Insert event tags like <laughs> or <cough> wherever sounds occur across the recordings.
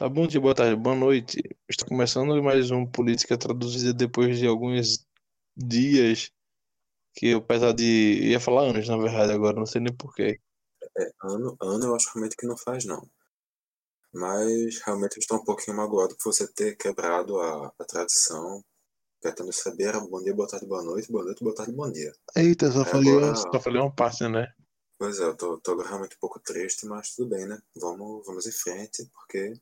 Tá bom dia, boa tarde, boa noite. Está começando mais um Política Traduzida depois de alguns dias que eu, apesar de. ia falar anos, na verdade, agora, não sei nem porquê. É, ano, ano eu acho realmente que não faz, não. Mas realmente eu estou um pouquinho magoado por você ter quebrado a, a tradição, tentando saber bom dia, boa tarde, boa noite, boa noite, boa tarde, bom dia. Eita, só É, falei, agora- só falei uma parte, né? Pois é, eu tô, tô realmente um pouco triste, mas tudo bem, né? Vamos, vamos em frente, porque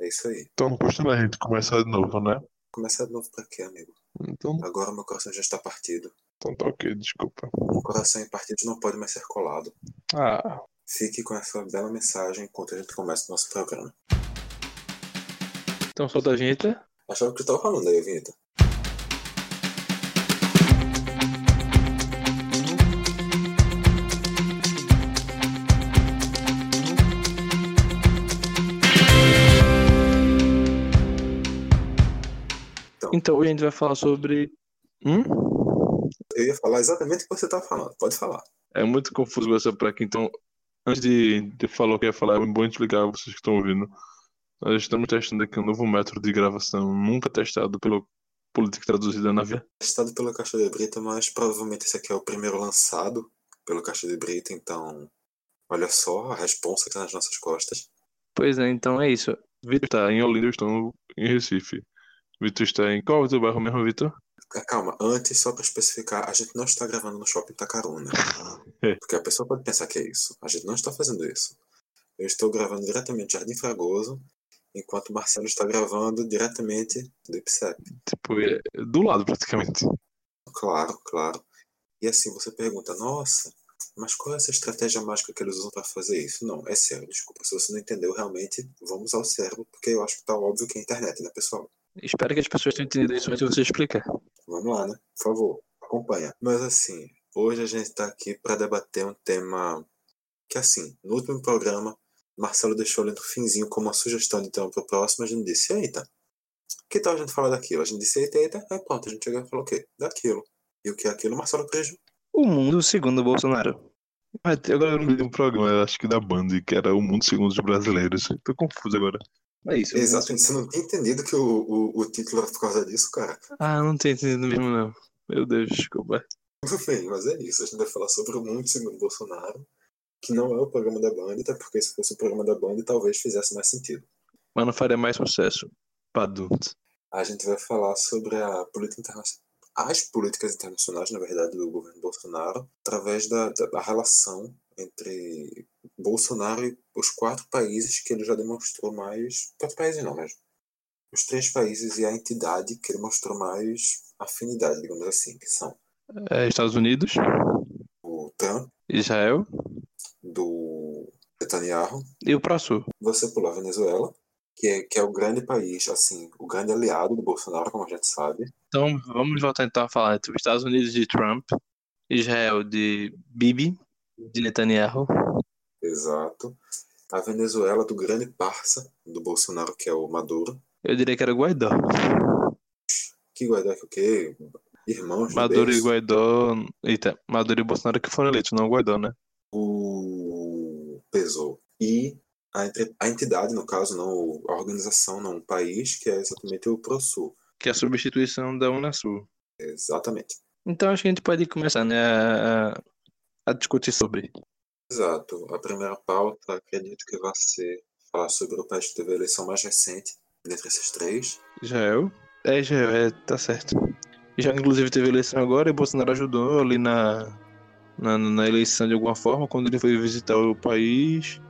é isso aí. Então não custa nada a gente começar de novo, né? Começar de novo pra quê, amigo? Então, Agora meu coração já está partido. então tá ok, desculpa. Um coração em partido não pode mais ser colado. Ah, Fique com essa bela mensagem enquanto a gente começa o nosso programa. então solta a gente. Achava que tu tava falando aí, Vinta. Então hoje a gente vai falar sobre. Hum? Eu ia falar exatamente o que você tava falando. Pode falar. É muito confuso essa aqui, então, antes de, de falar o que ia falar, é bom explicar vocês que estão ouvindo. Nós estamos testando aqui um novo método de gravação, nunca testado pelo Política Traduzida na Via. Testado pela Caixa de Brita, mas provavelmente esse aqui é o primeiro lançado pelo Caixa de Brita, então olha só a responsa que tá nas nossas costas. Pois é, então é isso. Vitor está em Olinda, eu estou em Recife. Vitor está em qual outro bairro mesmo, Vitor? Calma, antes, só pra especificar, a gente não está gravando no Shopping Tacaruna. <laughs> É. Porque a pessoa pode pensar que é isso. A gente não está fazendo isso. Eu estou gravando diretamente Jardim Fragoso, enquanto o Marcelo está gravando diretamente do IPSEP. Tipo, é do lado praticamente. Claro, claro. E assim você pergunta, nossa, mas qual é essa estratégia mágica que eles usam para fazer isso? Não, é sério, desculpa. Se você não entendeu realmente, vamos ao cérebro, porque eu acho que tá óbvio que é internet, né, pessoal? Espero que as pessoas tenham entendido isso antes de você explicar. Vamos lá, né? Por favor, acompanha. Mas assim, hoje a gente tá aqui para debater um tema que assim, no último programa, Marcelo deixou ali no finzinho como uma sugestão de tema pro próximo, a gente disse, eita, que tal a gente falar daquilo? A gente disse, eita, eita, aí pronto, a gente chegou e falou o quê? Daquilo. E o que é aquilo? Marcelo corrigiu. O mundo segundo Bolsonaro. Mas agora eu de um programa, eu acho que da Band, que era O Mundo Segundo os Brasileiros. Tô confuso agora. É isso. Exato, você não tinha entendido que o, o, o título era por causa disso, cara? Ah, não tenho entendido mesmo, não. Meu Deus, desculpa. Tudo bem, mas é isso. A gente vai falar sobre o mundo segundo Bolsonaro, que não é o programa da Band, até porque se fosse o programa da Band, talvez fizesse mais sentido. Mas não faria mais sucesso. Padunt. A gente vai falar sobre a política internacional, as políticas internacionais, na verdade, do governo Bolsonaro, através da, da, da relação entre Bolsonaro e os quatro países que ele já demonstrou mais. Quatro países não, mas os três países e a entidade que ele mostrou mais afinidade, digamos assim, que são É, Estados Unidos, o Trump, Israel do Netanyahu, e o Prasul. você pulou a Venezuela, que é, que é o grande país, assim, o grande aliado do Bolsonaro, como a gente sabe. Então vamos voltar então a falar entre os Estados Unidos de Trump, Israel de Bibi, de Netanyahu, Exato. A Venezuela do grande parça do Bolsonaro, que é o Maduro. eu diria que era Guaidó. Que Guaidó que o quê? Irmãos Maduro e. Guaidó. Eita, Maduro e Bolsonaro que foram eleitos, não Guaidó, né? O pesou. E a, entidade, no caso, não o- a organização, não o país, que é exatamente o ProSul. Que é a substituição da Unasul. Exatamente. Então acho que a gente pode começar, né, a, a- discutir sobre. Exato. A primeira pauta, acredito que vai ser falar sobre o país que teve a eleição mais recente dentre esses três. Israel. É, Israel, é, tá certo. Já inclusive teve eleição agora e Bolsonaro ajudou ali na, na, na eleição de alguma forma, quando ele foi visitar o país,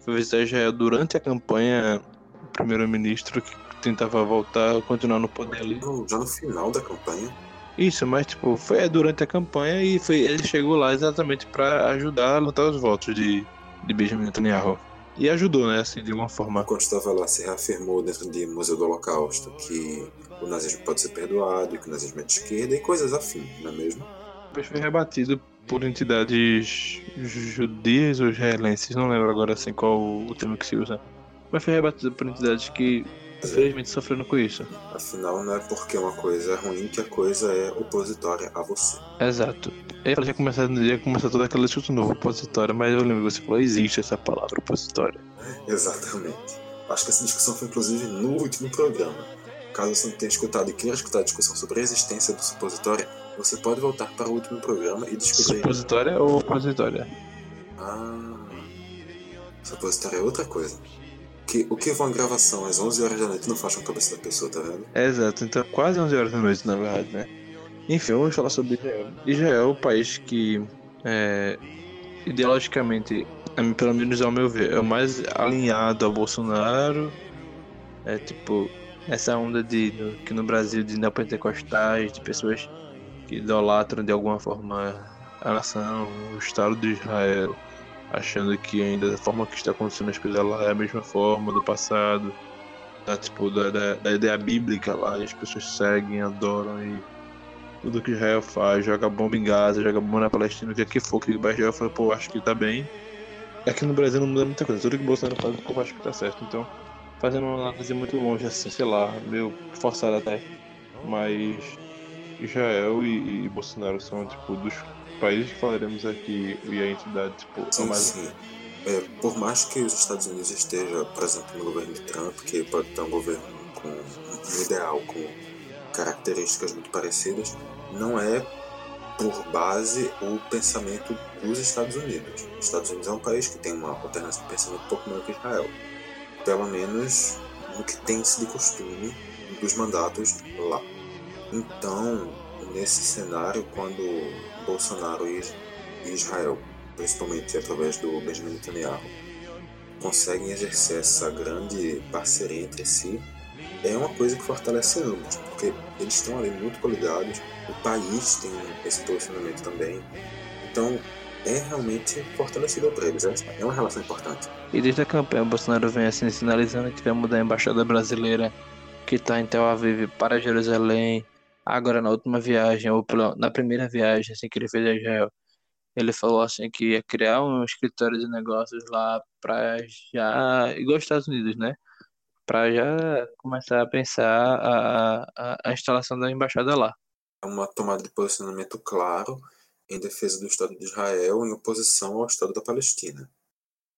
foi visitar Israel durante a campanha, o primeiro-ministro que tentava voltar, continuar no poder ali. Já no final da campanha. Isso, mas tipo, foi durante a campanha e foi, ele chegou lá exatamente pra ajudar a lutar os votos de, de Benjamin Netanyahu. E ajudou, né, assim, de alguma forma. Enquanto estava lá, se reafirmou dentro de Museu do Holocausto que o nazismo pode ser perdoado, e que o nazismo é de esquerda e coisas afins, não é mesmo? Depois foi rebatido por entidades judias ou israelenses, não lembro agora assim qual o termo que se usa. Mas foi rebatido por entidades que infelizmente sofreram com isso. Afinal, não é porque uma coisa é ruim que a coisa é opositória a você. Exato. Eu falei, já começar, ia começar todo aquele assunto novo, opositório, mas eu lembro que você falou, existe essa palavra opositória. Exatamente. acho que essa discussão foi inclusive no último programa. Caso você não tenha escutado e queira escutar a discussão sobre a existência do supositório, você pode voltar para o último programa e descobrir. Supositória ou opositória? Ah. Supositório é outra coisa. O que uma gravação às 11 horas da noite não faz com a cabeça da pessoa, tá vendo? É, exato, então quase 11 horas da noite, na verdade, né? Enfim, vamos falar sobre Israel. Israel é o país que, é, ideologicamente, é, pelo menos ao meu ver, é o mais alinhado ao Bolsonaro. É tipo, essa onda de que no Brasil de neopentecostais, de pessoas que idolatram de alguma forma a nação, o Estado de Israel, achando que ainda da forma que está acontecendo as coisas lá é a mesma forma do passado, da, tipo, da, da, da ideia bíblica lá, e as pessoas seguem, adoram e tudo que Israel faz, joga bomba em Gaza, joga bomba na Palestina, o que for que Israel fala, pô, acho que tá bem. Aqui no Brasil não muda muita coisa, tudo que Bolsonaro faz, eu acho que tá certo, então fazendo uma análise muito longe, assim, sei lá, meio forçada até. Mas Israel e, e, Bolsonaro são, tipo, dos países que falaremos aqui e a entidade, tipo, sim, mais... sim. É, por mais que os Estados Unidos esteja, por exemplo, no governo de Trump, que pode ter um governo com um ideal, com características muito parecidas, não é por base o pensamento dos Estados Unidos. Os Estados Unidos é um país que tem uma alternância de pensamento um pouco maior que Israel pelo menos no que tem-se de costume dos mandatos lá. Então, nesse cenário, quando Bolsonaro e Israel, principalmente através do Benjamin Netanyahu, conseguem exercer essa grande parceria entre si, é uma coisa que fortalece ambos, porque eles estão ali muito coligados, o país tem esse posicionamento também. Então, é realmente fortalecida para eles. É uma relação importante. E desde a campanha, o Bolsonaro vem assim sinalizando que vai mudar a embaixada brasileira que está em Tel Aviv para Jerusalém. Agora, na última viagem, ou na primeira viagem assim, que ele fez a Israel, ele falou assim que ia criar um escritório de negócios lá para já. igual os Estados Unidos, né? Para já começar a pensar a, a, a instalação da embaixada lá. É uma tomada de posicionamento claro em defesa do Estado de Israel em oposição ao Estado da Palestina.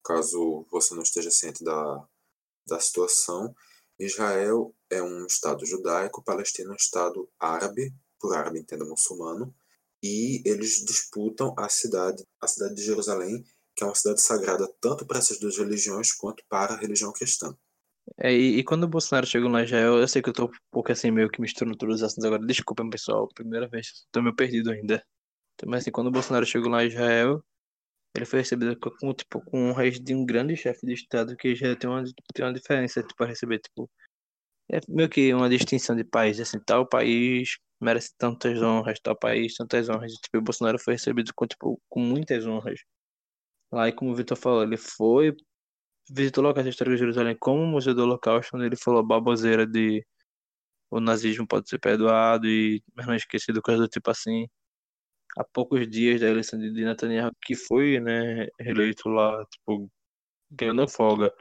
Caso você não esteja ciente da, da situação, Israel é um Estado judaico, Palestina é um Estado árabe, por árabe entenda muçulmano, e eles disputam a cidade, a cidade de Jerusalém, que é uma cidade sagrada tanto para essas duas religiões quanto para a religião cristã. É, e, e, quando o Bolsonaro chegou lá Israel, eu sei que eu tô um pouco assim, meio que misturando todos os assuntos agora. Desculpa, pessoal, primeira vez, tô meio perdido ainda. Mas assim, quando o Bolsonaro chegou lá em Israel, ele foi recebido com, tipo, com honras de um grande chefe de Estado que já tem uma, tem uma diferença, tipo, para receber, tipo, é meio que uma distinção de país, assim, tal país merece tantas honras, tal país, tantas honras, e, tipo, o Bolsonaro foi recebido com, tipo, com muitas honras. Lá, e como o Vitor falou, ele foi, visitou locais históricos de Jerusalém, como o Museu do Holocausto, onde ele falou baboseira de o nazismo pode ser perdoado e mas não esquecido, coisa do tipo assim há poucos dias da eleição de Netanyahu, que foi, né, eleito lá, tipo, ganhando folga.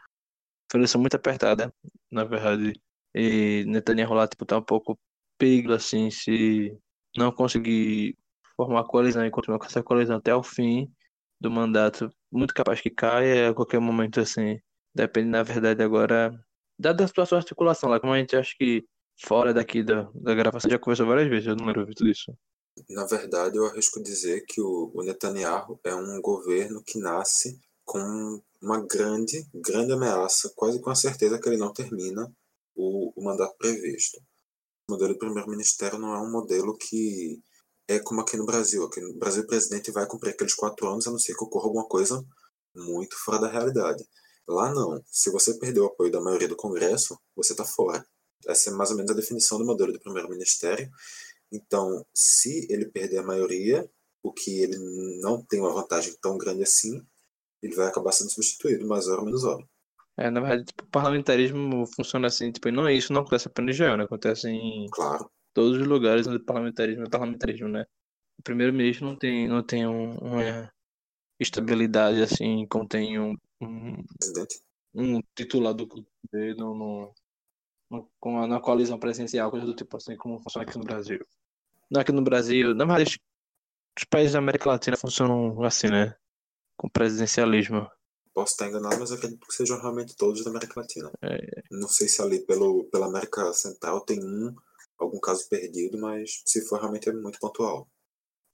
Foi uma eleição muito apertada, na verdade. E Netanyahu lá, tipo, tá um pouco perigo, assim, se não conseguir formar coalizão e continuar com essa coalizão até o fim do mandato, muito capaz que caia a qualquer momento, assim. Depende, na verdade, agora, dada a de articulação lá, como a gente acha que fora daqui da, da gravação já conversou várias vezes, eu não lembro tudo isso. Na verdade, eu arrisco dizer que o, o Netanyahu é um governo que nasce com uma grande, grande ameaça, quase com a certeza que ele não termina o, o mandato previsto. O modelo de primeiro-ministério não é um modelo que é como aqui no Brasil. Aqui no Brasil, o presidente vai cumprir aqueles quatro anos, a não ser que ocorra alguma coisa muito fora da realidade. Lá não. Se você perdeu o apoio da maioria do Congresso, você está fora. Essa é mais ou menos a definição do modelo de primeiro-ministério. Então, se ele perder a maioria, o que ele não tem uma vantagem tão grande assim, ele vai acabar sendo substituído mais hora menos hora. É, na verdade, tipo, o parlamentarismo funciona assim, tipo, não é isso, não acontece apenas em Israel, né? Acontece em claro. todos os lugares onde o parlamentarismo é parlamentarismo, né? O primeiro-ministro não tem, não tem um, uma estabilidade assim, como tem um, um, um titular do no, no, no, com a, na coalizão presidencial, coisa do tipo assim, como funciona aqui no Brasil. Aqui no Brasil, na verdade, os países da América Latina funcionam assim, né? Com presidencialismo. Posso estar enganado, mas acredito que sejam realmente todos da América Latina. É. Não sei se ali pelo, pela América Central tem um, algum caso perdido, mas se for realmente é muito pontual.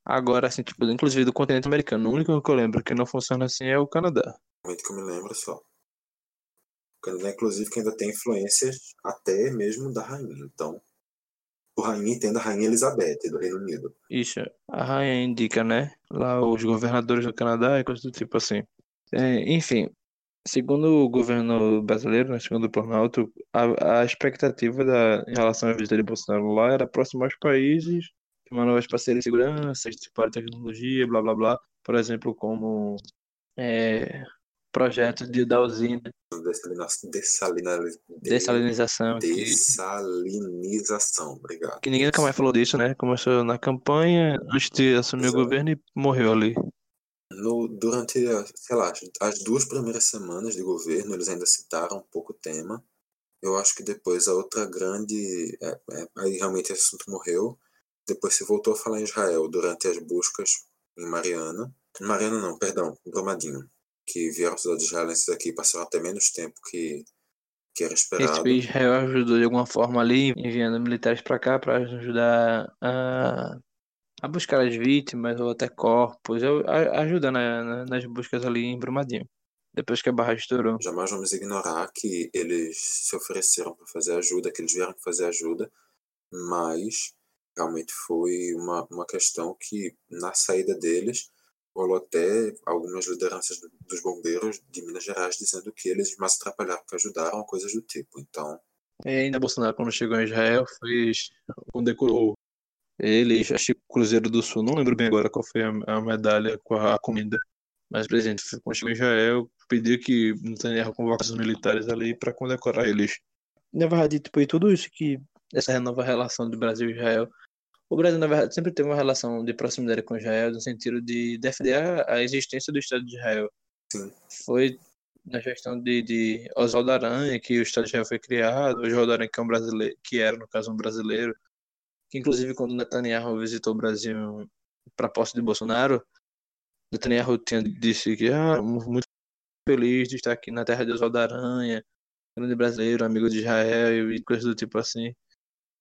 Agora, assim, tipo, inclusive do continente americano, o único que eu lembro que não funciona assim é o Canadá. Realmente que eu me lembro só. O Canadá, inclusive, que ainda tem influências até mesmo da rainha. Então, o rainha entenda a rainha Elizabeth do Reino Unido. Isso, a rainha indica, né? Lá os governadores do Canadá e coisas do tipo assim. É, enfim, segundo o governo brasileiro, né, segundo o Planalto, a, a expectativa da, em relação à visita de Bolsonaro lá era aproximar os países, uma nova parceria de segurança, de tecnologia, blá blá blá. Por exemplo, como é, projetos de, da usina, dessalinização, Dessalinização, obrigado. que ninguém nunca mais falou disso, né? Começou na campanha, antes de assumir o governo e morreu ali. No, durante, sei lá, as duas primeiras semanas de governo, eles ainda citaram um pouco o tema. Eu acho que depois a outra grande. é, é, aí realmente esse assunto morreu. Depois se voltou a falar em Israel durante as buscas em Mariana. Mariana não, perdão, Brumadinho. Que vieram cidades israelenses aqui passaram até menos tempo que, que era Esse esperado. país Israel ajudou de alguma forma ali, enviando militares para cá para ajudar a, a buscar as vítimas ou até corpos, ou a- ajuda na- na- nas buscas ali em Brumadinho. Depois que a barragem estourou. Jamais vamos ignorar que eles se ofereceram para fazer ajuda, que eles vieram fazer ajuda, mas realmente foi uma, uma questão que, na saída deles, rolou até algumas lideranças do- dos bombeiros de Minas Gerais dizendo que eles mais atrapalharam que ajudaram, coisas do tipo. Então, E ainda Bolsonaro, quando chegou em Israel, fez, condecorou eles, acho que o Cruzeiro do Sul, não lembro bem agora qual foi a, a medalha com a, a comida. Mas o presidente, quando chegou em Israel, pediu que Netanyahu convocasse os militares ali para condecorar eles. Na verdade, tipo, e tudo isso que essa nova relação do Brasil e Israel. O Brasil, na verdade, sempre teve uma relação de proximidade com Israel, no sentido de defender a, a existência do Estado de Israel. sim, Foi na gestão de, de Oswaldo Aranha que o Estado de Israel foi criado. Oswaldo Aranha, que é um brasileiro, que era, no caso, um brasileiro, que inclusive quando Netanyahu visitou o Brasil para a posse de Bolsonaro, Netanyahu tinha disse que ah, muito feliz de estar aqui na terra de Oswaldo Aranha, grande brasileiro, amigo de Israel e coisas do tipo assim.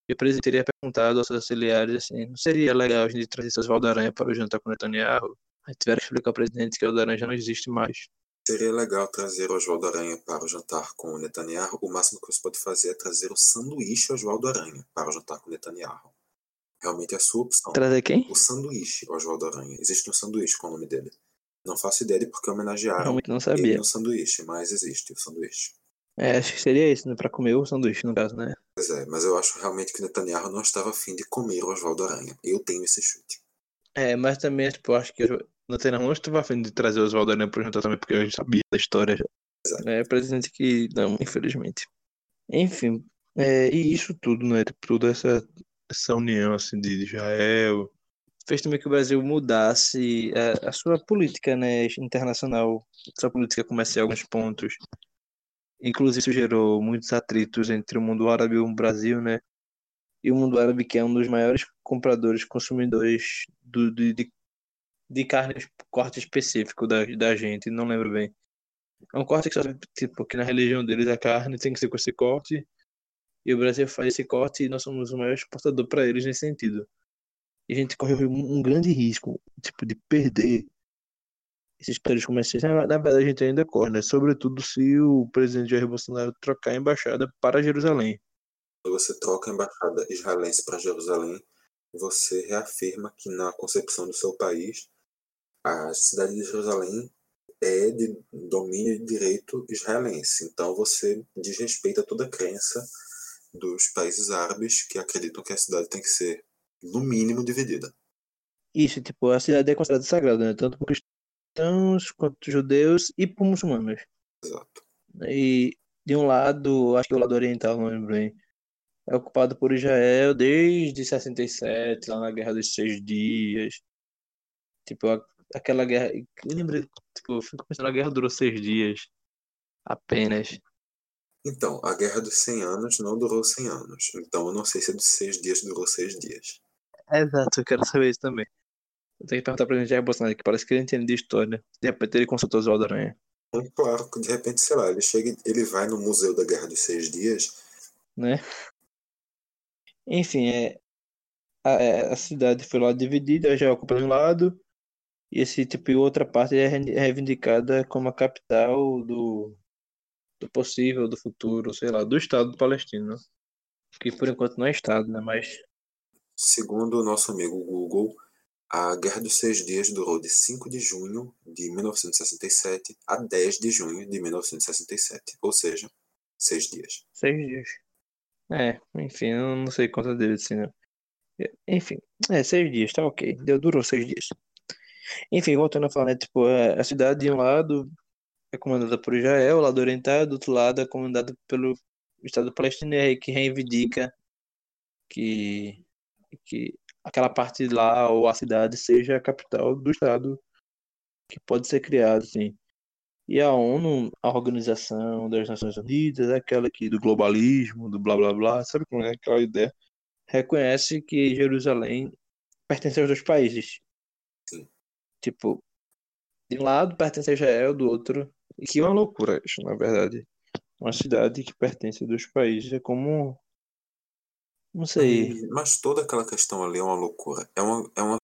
E o presidente teria perguntado aos seus auxiliares assim, não seria legal a gente trazer Oswaldo Aranha para o jantar com Netanyahu? Aí tiveram que explicar ao presidente que o Oswaldo Aranha já não existe mais. seria legal trazer o Oswaldo Aranha para o jantar com o Netanyahu. O máximo que você pode fazer é trazer o sanduíche Oswaldo Aranha para o jantar com o Netanyahu. Realmente é a sua opção. Trazer quem? O sanduíche Oswaldo Aranha. Existe um sanduíche com o nome dele. Não faço ideia de porque homenagearam Realmente não ele sabia. no sanduíche, mas existe o sanduíche. É, acho que seria isso, né? Pra comer o sanduíche, no caso, né? Pois é, mas eu acho realmente que Netanyahu não estava afim de comer o Oswaldo Aranha. Eu tenho esse chute. É, mas também, tipo, acho que o Netanyahu não estava afim de trazer o Oswaldo Aranha pro jantar também, porque a gente sabia da história já. Exato. É, presidente que não, infelizmente. Enfim, é, e isso tudo, né? Tipo, toda essa, essa união, assim, de Israel, fez também que o Brasil mudasse a, a sua política, né, internacional, sua política comercial em alguns pontos. Inclusive, isso gerou muitos atritos entre o mundo árabe e o Brasil, né? E o mundo árabe, que é um dos maiores compradores, consumidores do, de, de, de carne, corte específico da, da gente, não lembro bem. É um corte que só, tipo, que na religião deles a carne tem que ser com esse corte, e o Brasil faz esse corte e nós somos o maior exportador para eles nesse sentido. E a gente corre um, um grande risco, tipo, de perder esses países comerciais. Na, na verdade, a gente ainda corre, né? Sobretudo se o presidente Jair Bolsonaro trocar a embaixada para Jerusalém. Quando você troca a embaixada israelense para Jerusalém, você reafirma que na concepção do seu país, a cidade de Jerusalém é de domínio e direito israelense. Então você desrespeita toda a crença dos países árabes que acreditam que a cidade tem que ser, no mínimo, dividida. Isso, tipo, a cidade é considerada sagrada, né? Tanto por cristãos quanto judeus e por muçulmanos. Exato. E de um lado, acho que o lado oriental, não lembro bem, é ocupado por Israel desde 67, lá na Guerra dos Seis Dias. Tipo, aquela guerra. Eu lembro, tipo, eu fico pensando, a guerra durou seis dias. Apenas. Então, a Guerra dos 100 Anos não durou 100 anos. Então eu não sei se a dos seis dias durou seis dias. Exato, eu quero saber isso também. Eu tenho que perguntar pra gente Jair Bolsonaro, que parece que ele entende de história. De repente ele consultou Oswaldo Aranha. É claro de repente, sei lá, ele chega, ele vai no Museu da Guerra dos Seis Dias. Né? Enfim, é, a, é, a cidade foi lá dividida, já ocupa de um lado, e esse tipo, outra parte é reivindicada como a capital do, do possível, do futuro, sei lá, do Estado palestino. Que por enquanto não é Estado, né? Mas. Segundo o nosso amigo Google, a Guerra dos Seis Dias durou de 5 de junho de 1967 a 10 de junho de 1967. Ou seja, seis dias. Seis dias. É, enfim, eu não sei quantas deles assim, né? Enfim, é, seis dias, tá ok. Deu, durou seis dias. Enfim, voltando a falar, né, tipo, a cidade de um lado é comandada por Israel, o lado oriental, do outro lado é comandada pelo Estado palestino, que reivindica que, que aquela parte lá, ou a cidade, seja a capital do Estado que pode ser criado, sim. E a ONU, a Organização das Nações Unidas, aquela aqui do globalismo, do blá blá blá, sabe como é aquela ideia? Reconhece que Jerusalém pertence aos dois países. Sim. Tipo, de um lado pertence a Israel, do outro. E que é uma loucura isso, na verdade. Uma cidade que pertence a dois países é como. Não sei. Mas toda aquela questão ali é uma loucura. É uma, é uma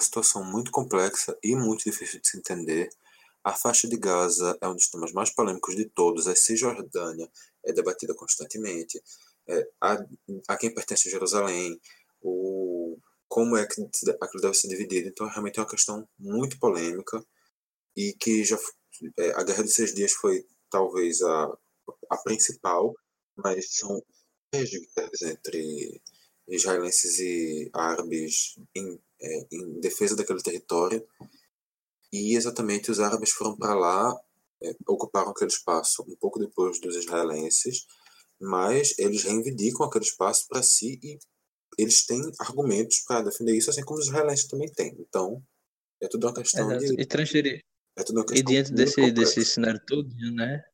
situação muito complexa e muito difícil de se entender. A faixa de Gaza é um dos temas mais polêmicos de todos. A Cisjordânia é debatida constantemente. É, a, a quem pertence a Jerusalém, o, como é que aquilo deve ser dividido. Então, realmente é uma questão muito polêmica e que já é, a Guerra de Seis Dias foi talvez a, a principal, mas são guerras entre israelenses e árabes em, é, em defesa daquele território. E exatamente os árabes foram para lá, é, ocuparam aquele espaço um pouco depois dos israelenses, mas eles reivindicam aquele espaço para si e eles têm argumentos para defender isso, assim como os israelenses também têm. Então, é tudo uma questão Exato. de. E transferir. É tudo uma E questão diante muito desse, desse cenário todo, né?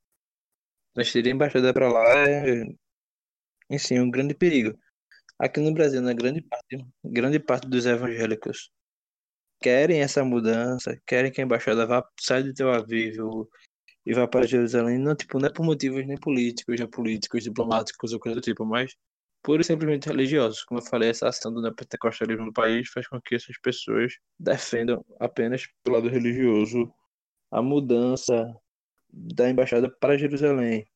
Transferir a embaixada para lá é, enfim, um grande perigo. Aqui no Brasil, na grande parte, grande parte dos evangélicos querem essa mudança, querem que a embaixada vá saia de Tel Aviv e vá para Jerusalém, não, tipo, não é por motivos nem políticos, nem políticos, diplomáticos ou coisa do tipo, mas e simplesmente religiosos. Como eu falei, essa ação do neopentecostalismo no país faz com que essas pessoas defendam apenas pelo lado religioso a mudança da embaixada para Jerusalém.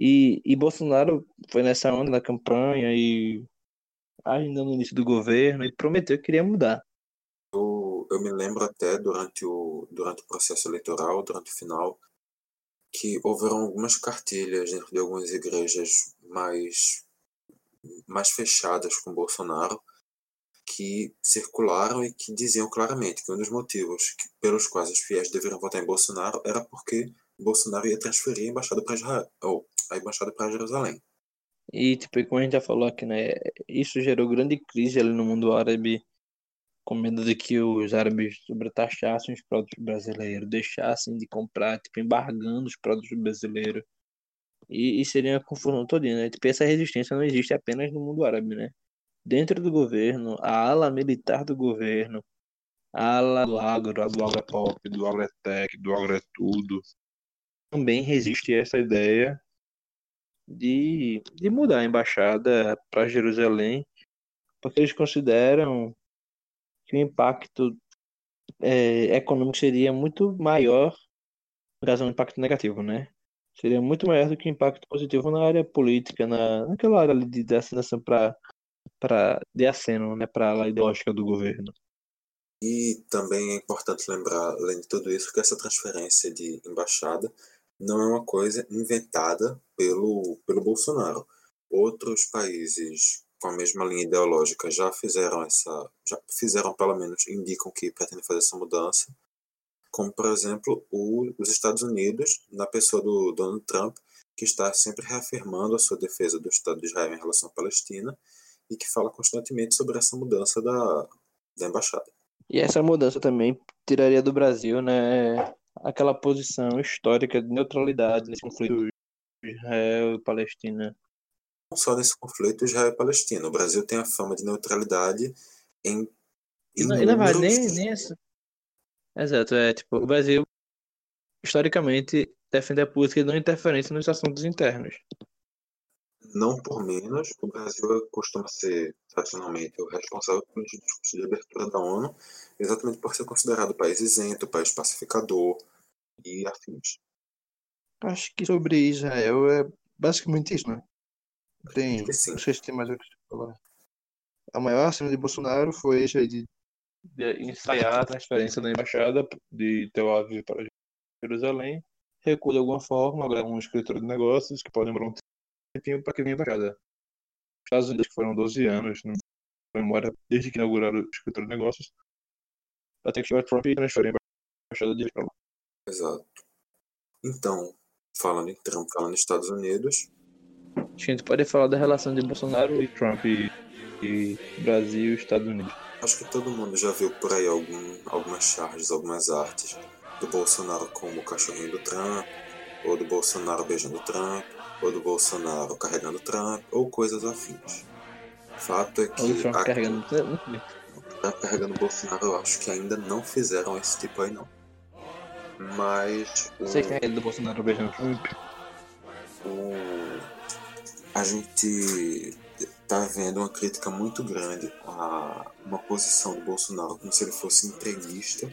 E, e Bolsonaro foi nessa onda da campanha e ainda no início do governo e prometeu que queria mudar. Eu, eu me lembro até durante o, durante o processo eleitoral, durante o final, que houveram algumas cartilhas dentro de algumas igrejas mais, mais fechadas com Bolsonaro que circularam e que diziam claramente que um dos motivos que- pelos quais os fiéis deveriam votar em Bolsonaro era porque Bolsonaro ia transferir a embaixada para Israel, ou a embaixada para Jerusalém. E, tipo, como a gente já falou aqui, né? Isso gerou grande crise ali no mundo árabe, com medo de que os árabes sobretaxassem os produtos brasileiros, deixassem de comprar, tipo, embargando os produtos brasileiros. E, e seria uma confusão todinha, né? Tipo, essa resistência não existe apenas no mundo árabe, né? Dentro do governo, a ala militar do governo, a ala do agro, a do agropop, do agrotech, do agrotudo, também resiste a essa ideia de, de mudar a embaixada para Jerusalém, porque eles consideram que o impacto é, econômico seria muito maior, no caso, um impacto negativo, né? Seria muito maior do que o impacto positivo na área política, na, naquela área de, de assinação para para de aceno, né, para a ideológica do governo. E também é importante lembrar, além de tudo isso, que essa transferência de embaixada não é uma coisa inventada pelo, pelo Bolsonaro. Outros países com a mesma linha ideológica já fizeram essa, já fizeram pelo menos, indicam que pretendem fazer essa mudança, como por exemplo o, os Estados Unidos, na pessoa do Donald Trump, que está sempre reafirmando a sua defesa do Estado de Israel em relação à Palestina e que fala constantemente sobre essa mudança da, da embaixada. E essa mudança também tiraria do Brasil, né, aquela posição histórica de neutralidade nesse conflito Israel e Palestina. Não só nesse conflito Israel e Palestina. O Brasil tem a fama de neutralidade em E na, e na verdade, inúmeros- nem, nem essa. Exato, é tipo, o Brasil, historicamente, defende a política de não interferência nos assuntos internos. Não por menos, o Brasil costuma ser, tradicionalmente, o responsável pelos discursos de abertura da ONU, exatamente por ser considerado país isento, país pacificador e afins. Acho que sobre Israel é basicamente isso, né? Tem, não sei se tem mais o que falar. A maior acima de Bolsonaro foi esse aí de, de ensaiar a transferência da embaixada de Tel Aviv para Jerusalém, recua de alguma forma, agora um escritor de negócios que pode demorar um tempinho para que venha embaixada. Os Estados Unidos, que foram 12 anos, não memória, desde que inauguraram o escritor de negócios, até que chegar Trump e transferir a embaixada de para lá. Exato. Então, falando em Trump, falando nos Estados Unidos. Acho que a gente pode falar da relação de Bolsonaro e Trump e, e Brasil e Estados Unidos. Acho que todo mundo já viu por aí algum, algumas charges, algumas artes do Bolsonaro como o cachorrinho do Trump, ou do Bolsonaro beijando Trump, ou do Bolsonaro carregando Trump, ou coisas afins. Fato é que. Ou Trump carregando Trump. Trump carregando Bolsonaro, eu acho que ainda não fizeram esse tipo aí, não. Mas. Você quer ele do Bolsonaro beijando Trump? O... A gente tá vendo uma crítica muito grande a uma posição do Bolsonaro como se ele fosse entreguista,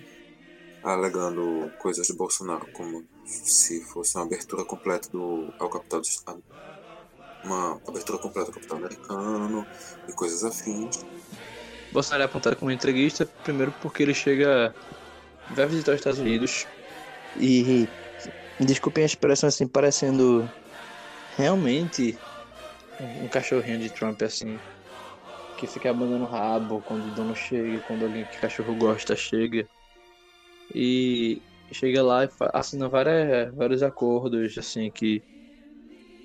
alegando coisas de Bolsonaro como se fosse uma abertura completa do, ao capital do Estado. Uma abertura completa ao capital americano e coisas afins. Bolsonaro é apontado como entreguista, primeiro porque ele chega. vai visitar os Estados Unidos e. Desculpem a expressão assim, parecendo realmente um cachorrinho de Trump assim. Que fica abandonando o rabo quando o dono chega, quando alguém que cachorro gosta chega. E chega lá e assina várias, vários acordos, assim, que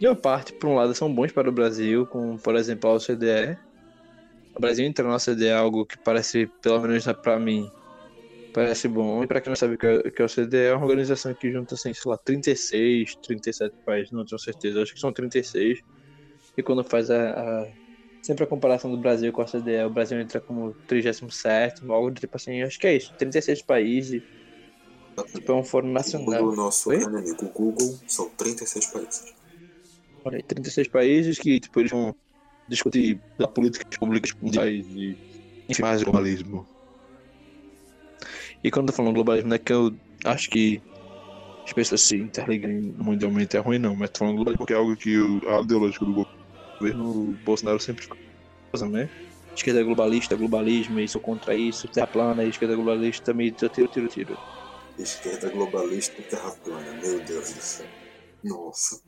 de uma parte, por um lado, são bons para o Brasil, como por exemplo a OCDE. O Brasil entrar na OCDE é algo que parece, pelo menos para mim, parece bom. E para quem não sabe o que é a OCDE, é uma organização que junta, assim, sei lá, 36, 37 países, não tenho certeza, acho que são 36. E quando faz a, a sempre a comparação do Brasil com a OCDE, o Brasil entra como 37, algo tipo assim, acho que é isso, 36 países Tipo, é um fórum nacional. O nosso grande amigo Google são 36 países. Olha aí, 36 países que tipo, eles vão discutir da políticas públicas mundiais e enfim, mais globalismo. E quando eu tô falando globalismo, não é que eu acho que as pessoas se interligam mundialmente é ruim, não, mas tô falando globalismo porque é algo que o a ideológico do governo Bolsonaro sempre faz, né? Esquerda globalista, globalismo, isso contra isso, terra plana, esquerda globalista também, tiro, tiro, tiro esquerda globalista e terra plana. Meu Deus do céu. Nossa.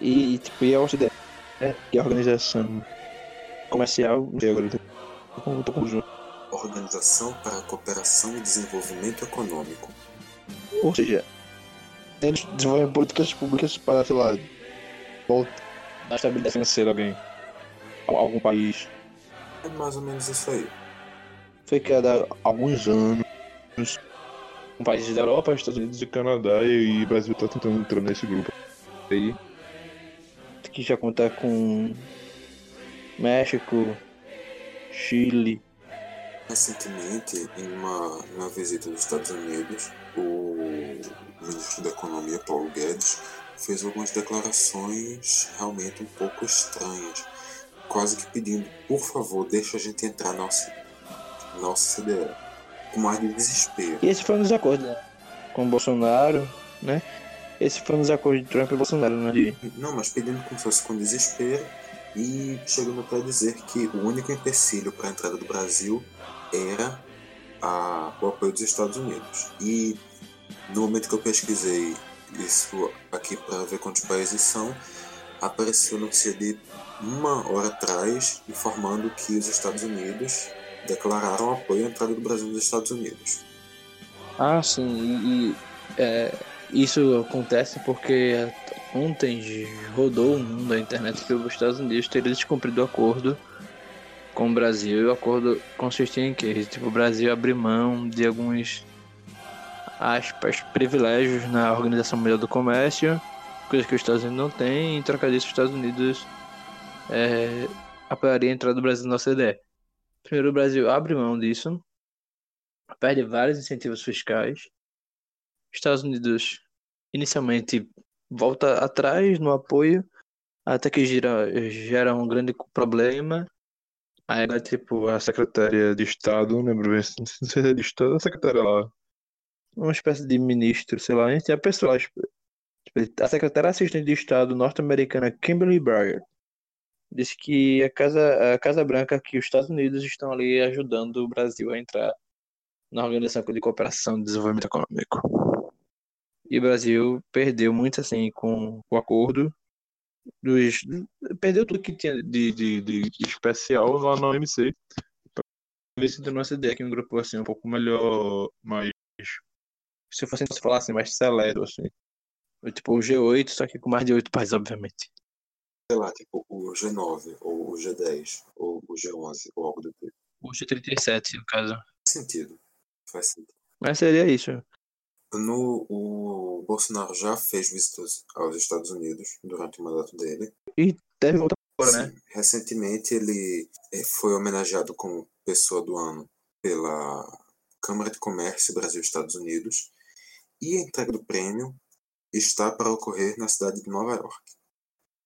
E, tipo, e a OCDE, né? que é a organização comercial, não sei agora, eu tô conjunto. Organização para a Cooperação e Desenvolvimento Econômico. Ou seja, eles desenvolvem políticas públicas para, sei lá, dar estabilidade financeira alguém, algum país. É mais ou menos isso aí. Foi criada há alguns anos com países da Europa, Estados Unidos e Canadá, e, o Brasil está tentando entrar nesse grupo aí. Que já conta com México, Chile. Recentemente, em uma, uma visita dos Estados Unidos, o ministro da Economia, Paulo Guedes, fez algumas declarações realmente um pouco estranhas, quase que pedindo, por favor, deixa a gente entrar na nossa, nossa CDE com mais de desespero. E esse foi um dos acordos né? com o Bolsonaro, né? Esse foi um dos acordos de Trump e Bolsonaro, né? De... Não, mas pedindo como se fosse com desespero e chegando para dizer que o único empecilho para a entrada do Brasil era a, o apoio dos Estados Unidos. E no momento que eu pesquisei isso aqui para ver quantos países são, apareceu notícia de uma hora atrás informando que os Estados Unidos declararam apoio à entrada do Brasil nos Estados Unidos. Ah, sim, e, e é, isso acontece porque ontem rodou o mundo da internet que os Estados Unidos teriam descumprido o acordo com o Brasil e o acordo consistia em que tipo, o Brasil abrir mão de alguns aspas, privilégios na Organização Mundial do Comércio, coisa que os Estados Unidos não têm, em troca disso os Estados Unidos é, apoiaria a entrada do Brasil na OCDE. Primeiro, o Brasil abre mão disso, perde vários incentivos fiscais. Estados Unidos inicialmente volta atrás no apoio, até que gira, gera um grande problema. Aí tipo, a secretária de Estado, lembro não sei se é de Estado, a secretária lá, uma espécie de ministro, sei lá, a a pessoa, tipo, a secretária assistente de Estado norte-americana Kimberly Breyer disse que a Casa, a Casa Branca, que os Estados Unidos estão ali ajudando o Brasil a entrar na Organização de Cooperação e Desenvolvimento Econômico. E o Brasil perdeu muito assim com o acordo dos. Perdeu tudo que tinha de, de, de especial lá na OMC. Talvez se tornou essa ideia que um grupo assim um pouco melhor, mais. Se fosse falar assim, mais celero, assim. Tipo o G8, só que com mais de oito países, obviamente. Sei lá, tipo o G9, ou o G10, ou o G11, ou algo do tipo. O G37, no caso. Faz sentido. Faz sentido. Mas seria isso. No, o Bolsonaro já fez visitas aos Estados Unidos durante o mandato dele. E deve voltar agora, né? Recentemente ele eh, foi homenageado como pessoa do ano pela Câmara de Comércio Brasil-Estados Unidos e a entrega do prêmio está para ocorrer na cidade de Nova York.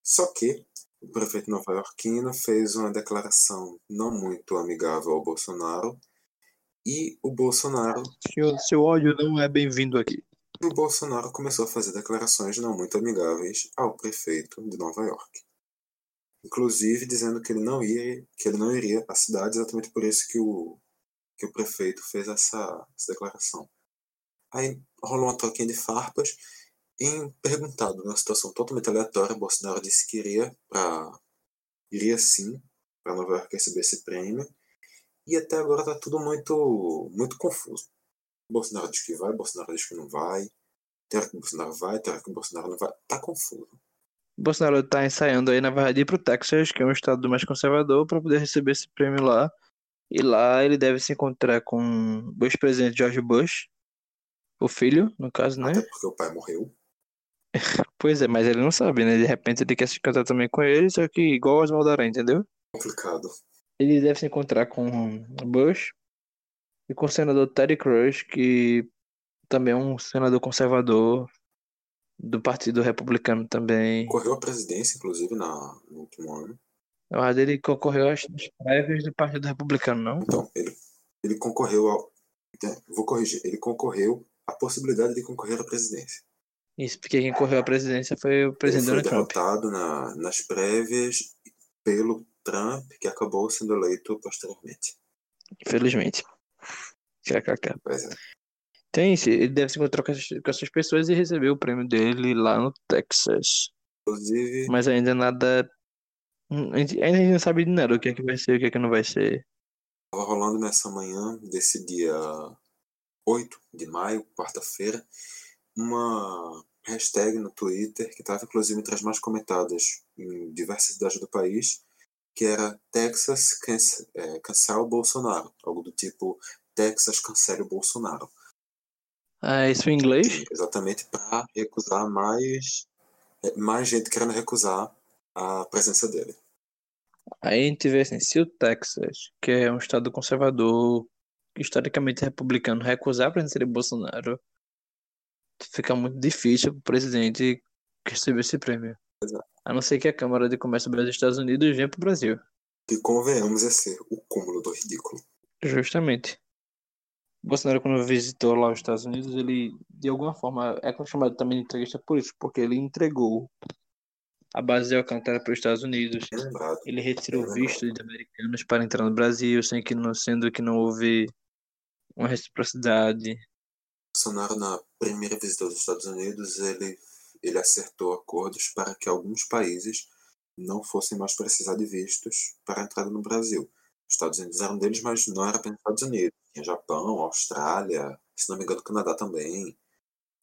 Só que o prefeito nova-iorquino fez uma declaração não muito amigável ao Bolsonaro e o Bolsonaro. Seu, seu ódio não é bem-vindo aqui. O Bolsonaro começou a fazer declarações não muito amigáveis ao prefeito de Nova York. Inclusive dizendo que ele não ia, que ele não iria à cidade, exatamente por isso que o, que o prefeito fez essa, essa declaração. Aí rolou uma troquinha de farpas. Em perguntado numa situação totalmente aleatória, Bolsonaro disse que iria para iria sim para Nova York receber esse prêmio e até agora tá tudo muito, muito confuso. Bolsonaro diz que vai, Bolsonaro diz que não vai. Hora que o Bolsonaro vai, hora que o Bolsonaro não vai. Tá confuso. Bolsonaro tá ensaiando aí, na verdade, ir pro Texas, que é um estado mais conservador, para poder receber esse prêmio lá. E lá ele deve se encontrar com o ex-presidente George Bush, o filho, no caso, né? Até porque o pai morreu. <laughs> Pois é, mas ele não sabe, né? De repente ele quer se encontrar também com ele, só que igual o Oswaldo Aranha, entendeu? Complicado. Ele deve se encontrar com Bush e com o senador Terry Crews, que também é um senador conservador do Partido Republicano também. Correu a presidência, inclusive, na, no último ano. Que ele concorreu às prévias do Partido Republicano, não? Então, ele, ele concorreu ao. é, Vou corrigir. Ele concorreu à possibilidade de concorrer à presidência. Isso, porque quem correu à presidência foi o Ele presidente foi Donald Trump. derrotado na, nas prévias pelo Trump, que acabou sendo eleito posteriormente. Infelizmente. KKK. Pois é. Tem isso, ele deve se encontrar com essas, com essas pessoas e receber o prêmio dele lá no Texas. Inclusive, Mas ainda nada. hum, A gente ainda não sabe de nada o que é que vai ser, o que é que não vai ser. estava rolando nessa manhã desse dia 8 de maio, quarta-feira, uma hashtag no Twitter que estava inclusive entre as mais comentadas em diversas cidades do país, que era Texas cance- é, cancel Bolsonaro, algo do tipo Texas cancele o Bolsonaro. Ah, isso em inglês? Exatamente para recusar mais, é, mais gente querendo recusar a presença dele. Aí a gente vê assim, se o Texas, que é um estado conservador, historicamente republicano, recusar presença de Bolsonaro, fica muito difícil para o presidente receber esse prêmio. Exato. A não ser que a Câmara de Comércio dos Estados Unidos venha para o Brasil. Que convenhamos é ser o cúmulo do ridículo. Justamente. Bolsonaro, quando visitou lá os Estados Unidos, ele, de alguma forma, é chamado também de entrevista por isso, porque ele entregou a base de Alcântara para os Estados Unidos. Lembrado. Ele retirou visto de americanos para entrar no Brasil, sem que não, sendo que não houve uma reciprocidade. Bolsonaro, na primeira visita aos Estados Unidos, ele, ele acertou acordos para que alguns países não fossem mais precisar de vistos para a entrada no Brasil. Os Estados Unidos eram deles, mas não era apenas Estados Unidos. Tinha Japão, Austrália, se não me engano, Canadá também.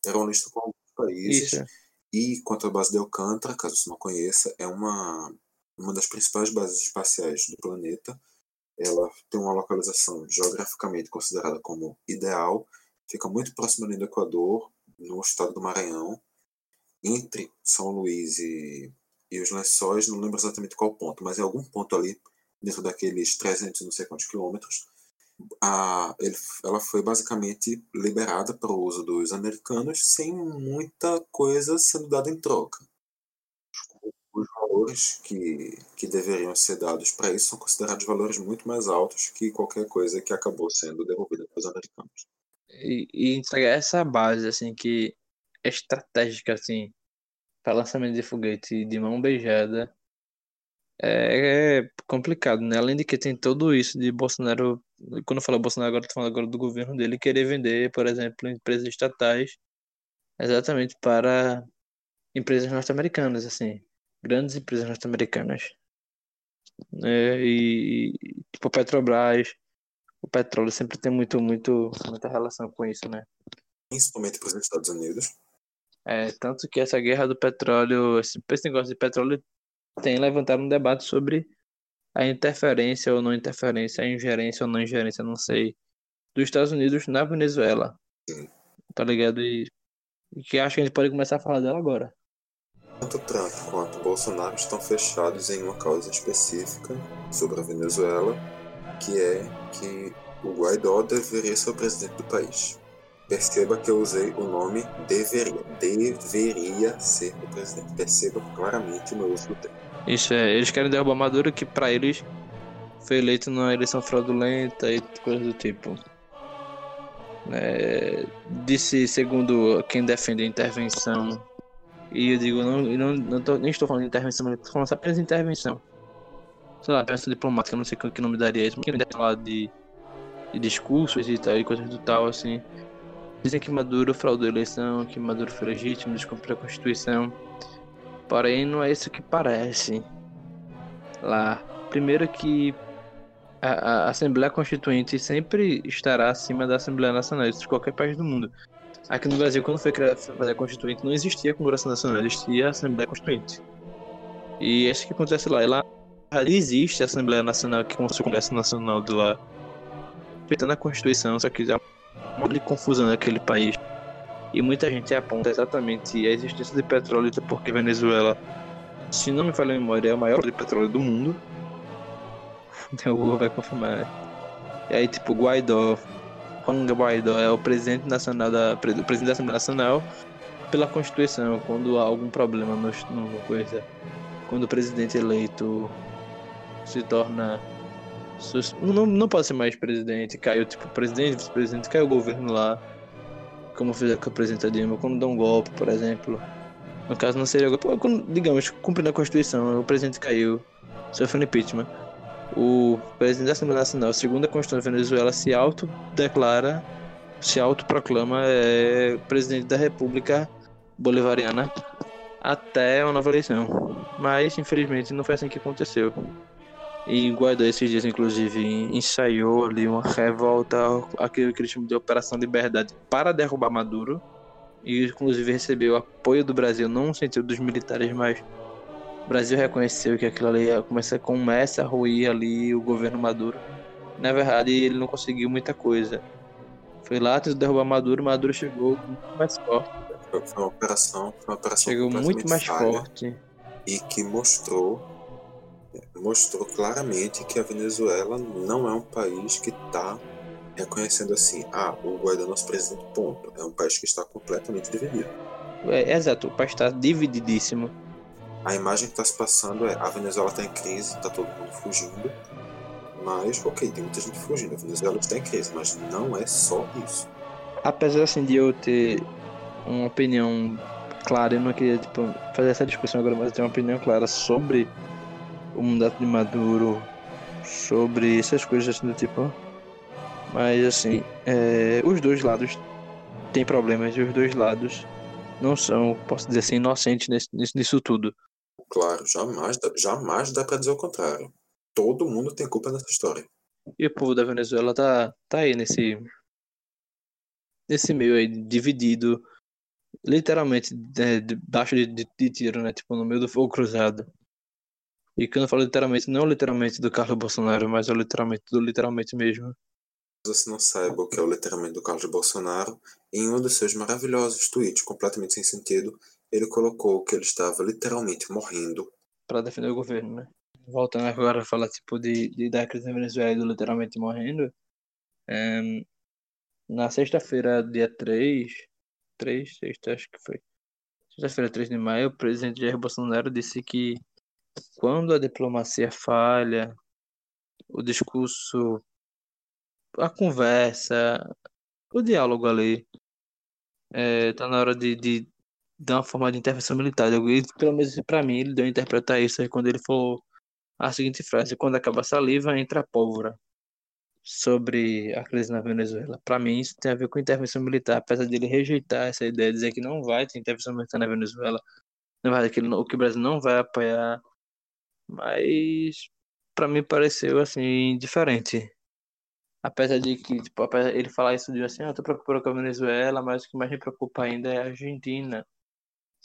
Era uma lista com alguns países. Isso. E quanto à base de Alcântara, caso você não conheça, é uma, uma das principais bases espaciais do planeta. Ela tem uma localização geograficamente considerada como ideal, fica muito próxima do Equador, no estado do Maranhão, entre São Luís e, e os Lençóis, não lembro exatamente qual ponto, mas em algum ponto ali, dentro daqueles 300 e não sei quantos quilômetros, a, ele, ela foi basicamente liberada para o uso dos americanos sem muita coisa sendo dada em troca. Os valores que, que deveriam ser dados para isso são considerados valores muito mais altos que qualquer coisa que acabou sendo devolvida para os americanos. E, e essa base, assim, que é estratégica, assim, para lançamento de foguete de mão beijada, é, é complicado, né? Além de que tem tudo isso de Bolsonaro, quando eu falo Bolsonaro agora, tô falando agora do governo dele, querer vender, por exemplo, empresas estatais exatamente para empresas norte-americanas, assim, grandes empresas norte-americanas. É, e tipo Petrobras, o petróleo sempre tem muito, muito, muita relação com isso, né? Principalmente para os Estados Unidos. É, tanto que essa guerra do petróleo, esse, esse negócio de petróleo tem levantado um debate sobre a interferência ou não interferência, a ingerência ou não ingerência, não sei, dos Estados Unidos na Venezuela. Sim. Tá ligado? E, e que acho que a gente pode começar a falar dela agora. Tanto Trump quanto Bolsonaro estão fechados em uma causa específica sobre a Venezuela, que é que o Guaidó deveria ser o presidente do país. Perceba que eu usei o nome deveria. Deveria ser o presidente. Perceba claramente o meu uso do termo. Isso é, eles querem derrubar Maduro que para eles foi eleito numa eleição fraudulenta e coisas do tipo. É, disse segundo quem defende a intervenção. E eu digo, não, não, não tô, nem estou falando de intervenção, estou falando apenas de intervenção. Sei lá, intervenção diplomática, não sei que nome daria isso, mas deve falar de, de discursos e tal, e coisas do tal, assim. Dizem que Maduro fraudou a eleição, que Maduro foi legítimo, descumpriu a Constituição. Porém, não é isso que parece. Lá, primeiro que a, a, Assembleia Constituinte sempre estará acima da Assembleia Nacional, isso de qualquer país do mundo. Aqui no Brasil, quando foi criada a Constituinte, não existia Congresso Nacional, existia a Assembleia Constituinte. E é isso que acontece lá. E lá existe a Assembleia Nacional, que é o Congresso Nacional de lá, respeitando a Constituição, só que de confusão naquele país. E muita gente aponta exatamente a existência de petróleo porque Venezuela, se não me falha a memória, é o maior de petróleo do mundo. <laughs> o Google vai confirmar. E aí, tipo, Guaidó, Juan Guaidó é o presidente nacional da, presidente da Assembleia Nacional pela Constituição. Quando há algum problema no, no coisa, quando o presidente eleito se torna não, não pode ser mais presidente. Caiu, tipo, presidente, vice-presidente, caiu o governo lá. Como fizer com a presidenta Dilma, quando dá um golpe, por exemplo. No caso, não seria digamos, cumprindo a Constituição, o presidente caiu, sofrendo impeachment. O presidente da Assembleia Nacional, segundo a Constituição da Venezuela, se autodeclara, se autoproclama é, presidente da República Bolivariana até uma nova eleição. Mas, infelizmente, não foi assim que aconteceu. E Guaidó esses dias, inclusive, ensaiou ali uma revolta, aquilo que ele chama de Operação Liberdade, para derrubar Maduro. E, inclusive, recebeu apoio do Brasil, não no sentido dos militares, mas o Brasil reconheceu que aquilo ali começa, começa a ruir ali o governo Maduro. Na verdade, ele não conseguiu muita coisa. Foi lá, tentou derrubar Maduro, Maduro chegou muito mais forte. Foi uma operação, foi uma operação chegou muito mais forte. E que mostrou mostrou claramente que a Venezuela não é um país que está reconhecendo assim, ah, o Guaidó é nosso presidente, ponto. É um país que está completamente dividido. É, exato, o país está divididíssimo. A imagem que está se passando é a Venezuela está em crise, está todo mundo fugindo, mas ok, tem muita gente fugindo, a Venezuela está em crise, mas não é só isso. Apesar assim de eu ter uma opinião clara, eu não queria tipo, fazer essa discussão agora, mas eu tenho uma opinião clara sobre o mandato de Maduro, sobre essas coisas assim do tipo. Mas assim, é, os dois lados têm problemas e os dois lados não são, posso dizer assim, inocentes nesse, nisso tudo. Claro, jamais, jamais dá para dizer o contrário. Todo mundo tem culpa nessa história. E o povo da Venezuela tá, tá aí nesse nesse meio aí dividido, literalmente né, debaixo de, de, de tiro, né? Tipo no meio do fogo cruzado. E quando eu falo literalmente, não literalmente do Carlos Bolsonaro, mas é literalmente do literalmente mesmo. Você não saiba o que é o literalmente do Carlos Bolsonaro, em um dos seus maravilhosos tweets, completamente sem sentido, ele colocou que ele estava literalmente morrendo. Para defender o governo, né? Voltando agora a falar tipo de, de da crise na Venezuela literalmente morrendo, É, na sexta-feira, dia 3, 3, sexta, acho que foi. Sexta-feira, 3 de maio, o presidente Jair Bolsonaro disse que quando a diplomacia falha, o discurso, a conversa, o diálogo ali, é, tá na hora de, de dar uma forma de intervenção militar. Eu, pelo menos para mim, ele deu a interpretar isso aí quando ele falou a seguinte frase: quando acaba a saliva, entra a pólvora. Sobre a crise na Venezuela. Para mim, isso tem a ver com intervenção militar, apesar de ele rejeitar essa ideia, dizer que não vai ter intervenção militar na Venezuela, na verdade, que, ele, que o Brasil não vai apoiar. Mas, para mim, pareceu assim, diferente. Apesar de que, tipo, ele falar isso de assim, ah, eu tô preocupado com a Venezuela, mas o que mais me preocupa ainda é a Argentina.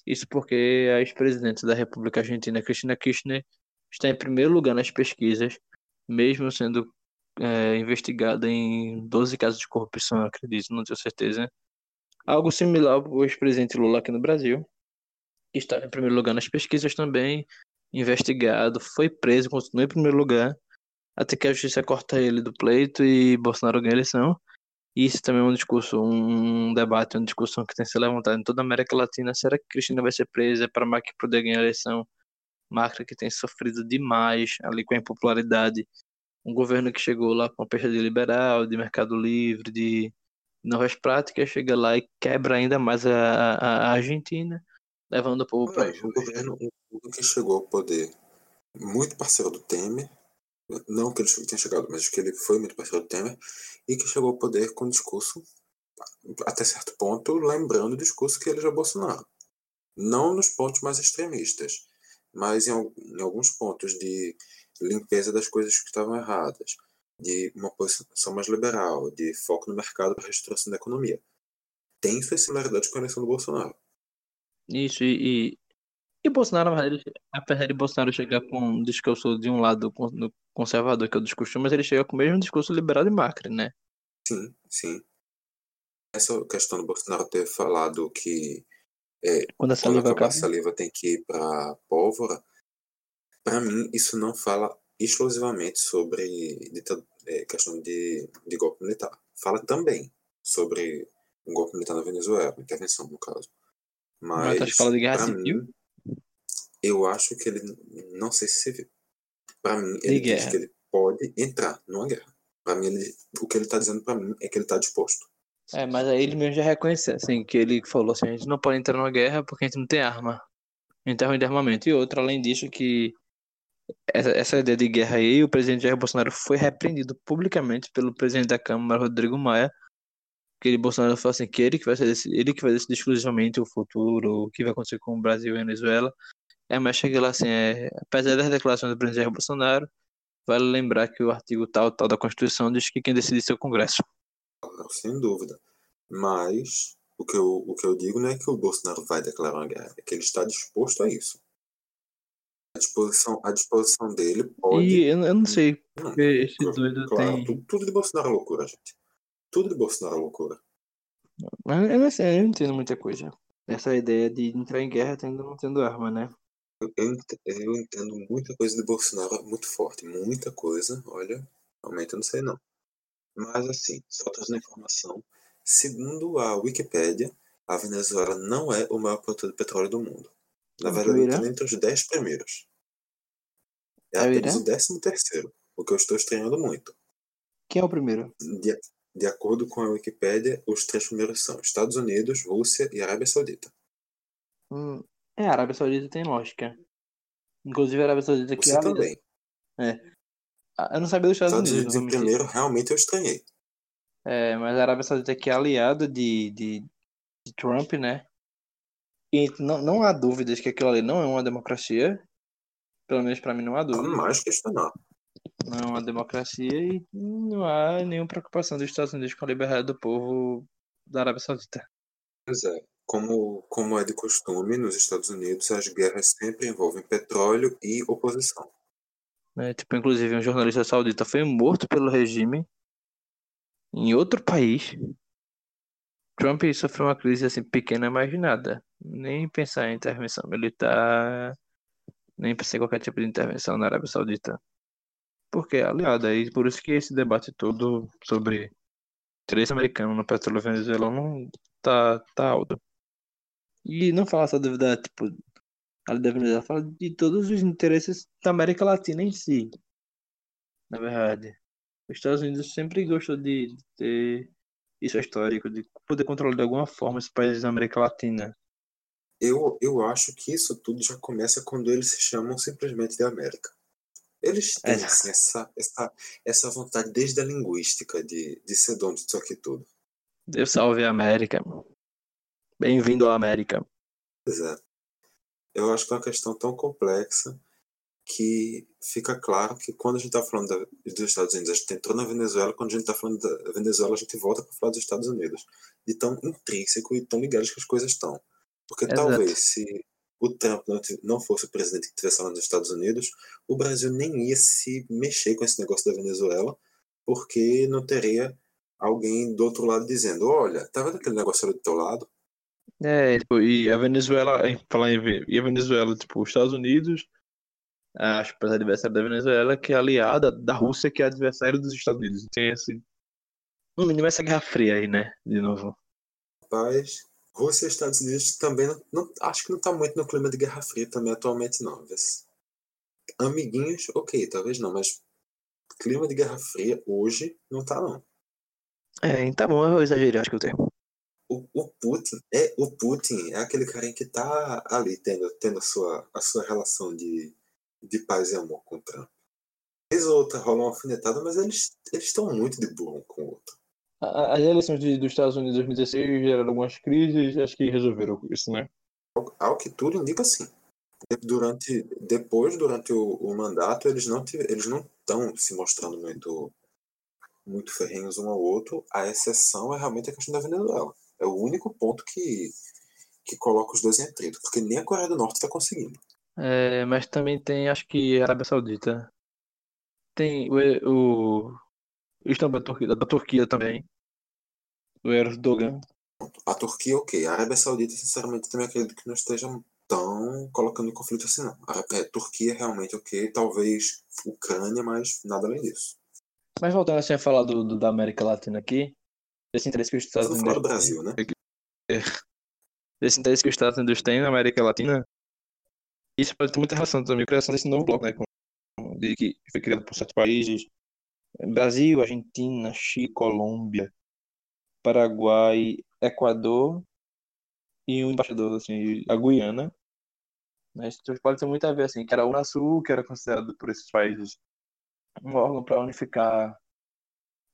Isso porque a ex-presidente da República Argentina, Cristina Kirchner, está em primeiro lugar nas pesquisas, mesmo sendo é, investigada em 12 casos de corrupção, acredito, não tenho certeza. Algo similar ao ex-presidente Lula aqui no Brasil, que está em primeiro lugar nas pesquisas também, investigado, foi preso, continua em primeiro lugar, até que a justiça corta ele do pleito e Bolsonaro ganha a eleição. E isso também é um discurso, um debate, uma discussão que tem se levantado em toda a América Latina. Será que Cristina vai ser presa para Macri poder ganhar a eleição? Macri que tem sofrido demais ali com a impopularidade. Um governo que chegou lá com a perda de liberal, de mercado livre, de novas práticas, chega lá e quebra ainda mais a, a, a Argentina, levando o povo para... O governo que chegou ao poder, muito parceiro do Temer, não que ele tenha chegado, mas que ele foi muito parceiro do Temer, e que chegou ao poder com um discurso, até certo ponto, lembrando o discurso que ele já Bolsonaro. Não nos pontos mais extremistas, mas em, em alguns pontos de limpeza das coisas que estavam erradas, de uma posição mais liberal, de foco no mercado para a reestruturação da economia. Tem suas similaridades com a eleição do Bolsonaro. Isso, e, e Bolsonaro, apesar de Bolsonaro chegar com um discurso de um lado conservador, que é o mas ele chega com o mesmo discurso liberal de Macri, né? Sim, sim. Essa questão do Bolsonaro ter falado que é, quando a saliva, quando a saliva tem que ir para pólvora, para mim isso não fala exclusivamente sobre é, questão de, de golpe militar. Fala também sobre um golpe militar na Venezuela, intervenção no caso. Mas, mas fala de guerra civil? Mim, eu acho que ele, não sei se civil. Para mim, ele diz guerra. que ele pode entrar numa guerra. Para mim, ele, o que ele está dizendo para mim é que ele está disposto. É, mas aí ele mesmo já reconheceu, assim, que ele falou assim, a gente não pode entrar numa guerra porque a gente não tem arma. A gente é ruim de armamento. E outra, além disso, que essa, essa ideia de guerra aí, o presidente Jair Bolsonaro foi repreendido publicamente pelo presidente da Câmara, Rodrigo Maia, que ele, Bolsonaro falou assim, que ele que vai ser ele que vai decidir exclusivamente o futuro, o que vai acontecer com o Brasil e a Venezuela. É, mas chega lá assim, é, apesar das declarações do presidente Jair Bolsonaro, vale lembrar que o artigo tal, tal da Constituição diz que quem decide é o Congresso. Sem dúvida. Mas o que, eu, o que eu digo não é que o Bolsonaro vai declarar uma guerra, é que ele está disposto a isso. A disposição, a disposição dele pode. E eu, eu não sei, porque não, esse doido claro, tem. Tudo, tudo, de Bolsonaro é loucura, gente. Tudo de Bolsonaro é loucura. Mas eu não, sei, eu não entendo muita coisa. Essa ideia de entrar em guerra tendo não tendo arma, né? Eu, eu entendo muita coisa de Bolsonaro muito forte, muita coisa. Olha, realmente eu não sei não. Mas assim, só trazendo informação, segundo a Wikipédia, a Venezuela não é o maior produtor de petróleo do mundo. Na verdade, está entre os 10 primeiros. É apenas o 13 terceiro, o que eu estou estranhando muito. Quem é o primeiro? De, de acordo com a Wikipédia, os três primeiros são Estados Unidos, Rússia e Arábia Saudita. Hum, é, a Arábia Saudita tem lógica. Inclusive a Arábia Saudita que Você também. É. Ah, eu não sabia dos Estados, Estados Unidos. Unidos em primeiro, realmente eu estranhei. É, mas a Arábia Saudita que é aliado de, de, de Trump, né? E não, não há dúvidas que aquilo ali não é uma democracia. Pelo menos para mim não há dúvida. Não mais questionar. Não é uma democracia e não há nenhuma preocupação dos Estados Unidos com a liberdade do povo da Arábia Saudita. Pois é. Como, como é de costume, nos Estados Unidos as guerras sempre envolvem petróleo e oposição. É, tipo, inclusive um jornalista saudita foi morto pelo regime em outro país. Trump sofreu uma crise assim pequena imaginada. Nem pensar em intervenção militar, nem pensar em qualquer tipo de intervenção na Arábia Saudita. Porque é aliado aí, por isso que esse debate todo sobre interesse americano no petróleo venezuelano tá, tá alto. E não fala só da, tipo, a da Venezuela, fala de todos os interesses da América Latina em si. Na verdade. Os Estados Unidos sempre gostou de ter isso é histórico, de poder controlar de alguma forma os países da América Latina. Eu, eu acho que isso tudo já começa quando eles se chamam simplesmente de América. Eles têm É. assim, essa, essa, essa vontade desde a linguística de, de ser dono disso aqui tudo. Deus salve a América. Bem-vindo à América. Pois é. Eu acho que é uma questão tão complexa que fica claro que quando a gente está falando da, dos Estados Unidos, a gente entrou na Venezuela, quando a gente está falando da Venezuela, a gente volta para falar dos Estados Unidos. De tão intrínseco e tão ligados que as coisas estão. Porque Exato. talvez se o Trump não fosse o presidente que estivesse falando dos Estados Unidos, o Brasil nem ia se mexer com esse negócio da Venezuela, porque não teria alguém do outro lado dizendo: olha, tá vendo aquele negócio ali do teu lado? É, tipo, e a Venezuela, falar em e a Venezuela, tipo, os Estados Unidos, as países adversários da Venezuela, que é aliada da Rússia, que é adversário dos Estados Unidos. Tem esse, no mínimo, essa guerra fria aí, né? De novo. Rapaz, Rússia e Estados Unidos também não, não- acho que não tá muito no clima de Guerra Fria também atualmente não. Amiguinhos, ok, talvez não, mas clima de Guerra Fria hoje não tá não. É, tá bom, eu exagerei, acho que eu tenho. O, o Putin é o Putin é aquele carinha que tá ali tendo, tendo a, sua, a sua relação de, de paz e amor com o Trump. Vez ou outra rola uma alfinetada, mas eles eles estão muito de boa um com o outro. As eleições de- dos Estados Unidos em 2016 geraram algumas crises, acho que resolveram isso, né? Ao, ao que tudo indica sim. Durante, depois, durante o, o mandato, eles não tive- eles não estão se mostrando muito muito ferrenhos um ao outro. A exceção é realmente a questão da Venezuela. É o único ponto que que coloca os dois em atrito, porque nem a Coreia do Norte está conseguindo. É, mas também tem, acho que a Arábia Saudita. Tem o, o, Istambul da Turquia, da Turquia também. O Erdogan. A Turquia, ok. A Arábia Saudita, sinceramente, também acredito que não estejam tão colocando em conflito assim, não. A é, Turquia, realmente, ok. Talvez Ucrânia, mas nada além disso. Mas voltando assim a falar do, do- da América Latina aqui, desse interesse que os Estados Unidos falar do Brasil, né? desse interesse que os Estados Unidos têm na América Latina, isso pode ter muita relação também com a criação desse novo bloco, né? com- De, que foi criado por sete países: Brasil, Argentina, Chile, Colômbia, Paraguai, Equador e um embaixador, assim, a Guiana. Mas isso pode ter muito a ver, assim, que era a Unasul, que era considerado por esses países um órgão para unificar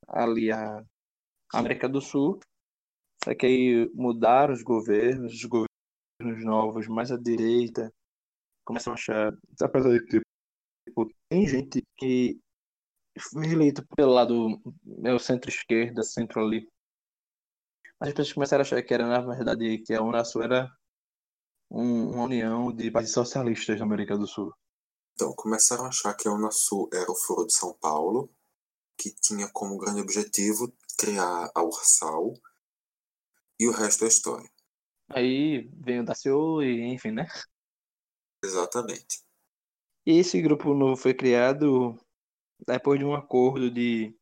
ali a América do Sul. Só que aí mudaram os governos, os governos novos, mais à direita, começam a achar. Apesar de tipo, tem gente que foi eleito pelo lado é centro-esquerda, centro ali. As pessoas começaram a achar que era, na verdade, que a Unasul era um- uma união de países socialistas da América do Sul. Então, começaram a achar que a Unasul era o Foro de São Paulo, que tinha como grande objetivo criar a Ursal, e o resto é história. Aí veio o Daciolo e enfim, né? Exatamente. E esse grupo novo foi criado depois de um acordo de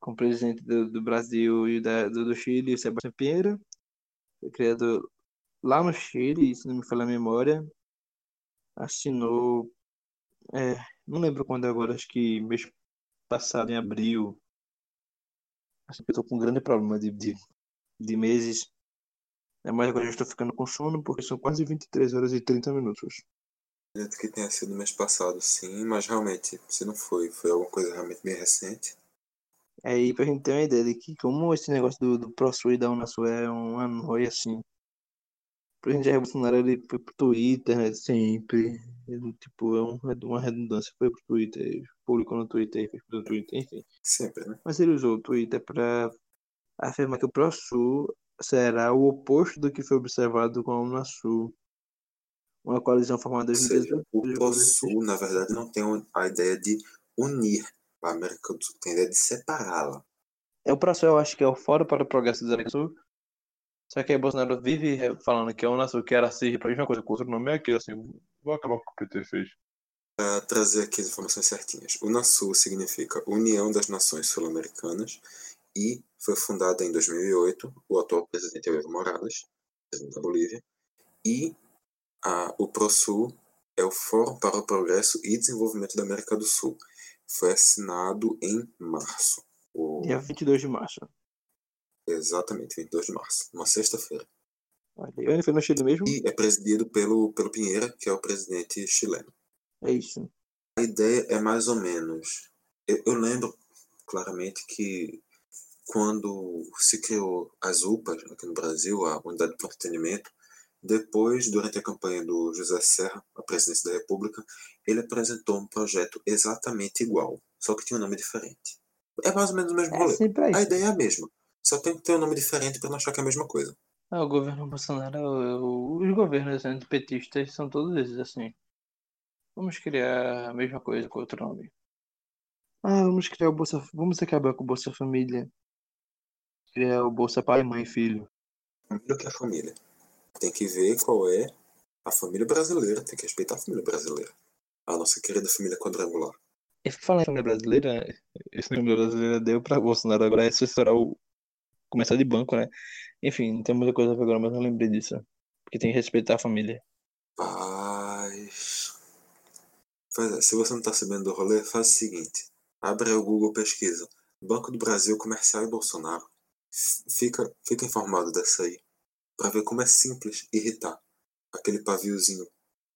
com o presidente do, do Brasil e da, do, do Chile, Sebastião Pinheira. Foi criado lá no Chile, se não me falha a memória. Assinou, é, não lembro quando agora, acho que mês passado, em abril. Acho que eu tô com um grande problema de, de, de meses. É, mas agora eu estou ficando com sono porque são quase 23 horas e 30 minutos. Acredito que tenha sido mês passado, sim, mas realmente, se não foi, foi alguma coisa realmente bem recente. Aí pra gente ter uma ideia de que como esse negócio do, do ProSul e da Unasul é uma noia assim. Presidente Jair Bolsonaro ele foi pro Twitter, né, sempre. Ele, tipo, é um- é uma redundância. Foi pro Twitter, publicou no Twitter, fez pro Twitter, enfim. Sempre, né? Mas ele usou o Twitter para afirmar que o ProSul será o oposto do que foi observado com a Unasul. Uma coalizão formada em seja, 2018 o ProSul, na verdade, não tem a ideia de unir a América do Sul, tem a ideia de separá-la. É o ProSul, eu acho que é o Fórum para o Progresso da América do Sul. Só que aí Bolsonaro vive falando que é o Unasul, que era assim, pra mesma coisa com outro nome é aquilo, assim, vou acabar com o que o PT fez. Para trazer aqui as informações certinhas. UNASUL significa União das Nações Sul-Americanas e foi fundada em 2008. O atual presidente é o Evo Morales, presidente da Bolívia. E a, o ProSul é o Fórum para o Progresso e Desenvolvimento da América do Sul. Foi assinado em março. O... Dia 22 de março. Exatamente, 22 de março, uma sexta-feira. Ele foi no Chile mesmo? E é presidido pelo, pelo Pinheira, que é o presidente chileno. É isso. A ideia é mais ou menos. Eu, eu lembro claramente que quando se criou as UPAs aqui no Brasil, a Unidade de Pronto Atendimento, depois, durante a campanha do José Serra, a presidência da República, ele apresentou um projeto exatamente igual, só que tinha um nome diferente. É mais ou menos o mesmo É. A ideia é a mesma, só tem que ter um nome diferente para não achar que é a mesma coisa. Ah, o governo Bolsonaro, o- os governos antipetistas são todos esses assim. Vamos criar a mesma coisa com outro nome. Ah, vamos criar o Bolsa. Vamos acabar com o Bolsa Família. Criar o Bolsa Pai, Mãe e Filho. Primeiro que a família. Tem que ver qual é a família brasileira, tem que respeitar a família brasileira. A nossa querida família quadrangular. E falar em família brasileira, esse família brasileira deu pra Bolsonaro agora é assessorar o. Começar de banco, né? Enfim, não tem muita coisa a ver agora, mas eu lembrei disso. Porque tem que respeitar a família. Paz. Pois é, se você não tá sabendo do rolê, faz o seguinte. Abre aí o Google Pesquisa. Banco do Brasil Comercial e Bolsonaro. Fica, fica informado dessa aí. Pra ver como é simples irritar aquele paviozinho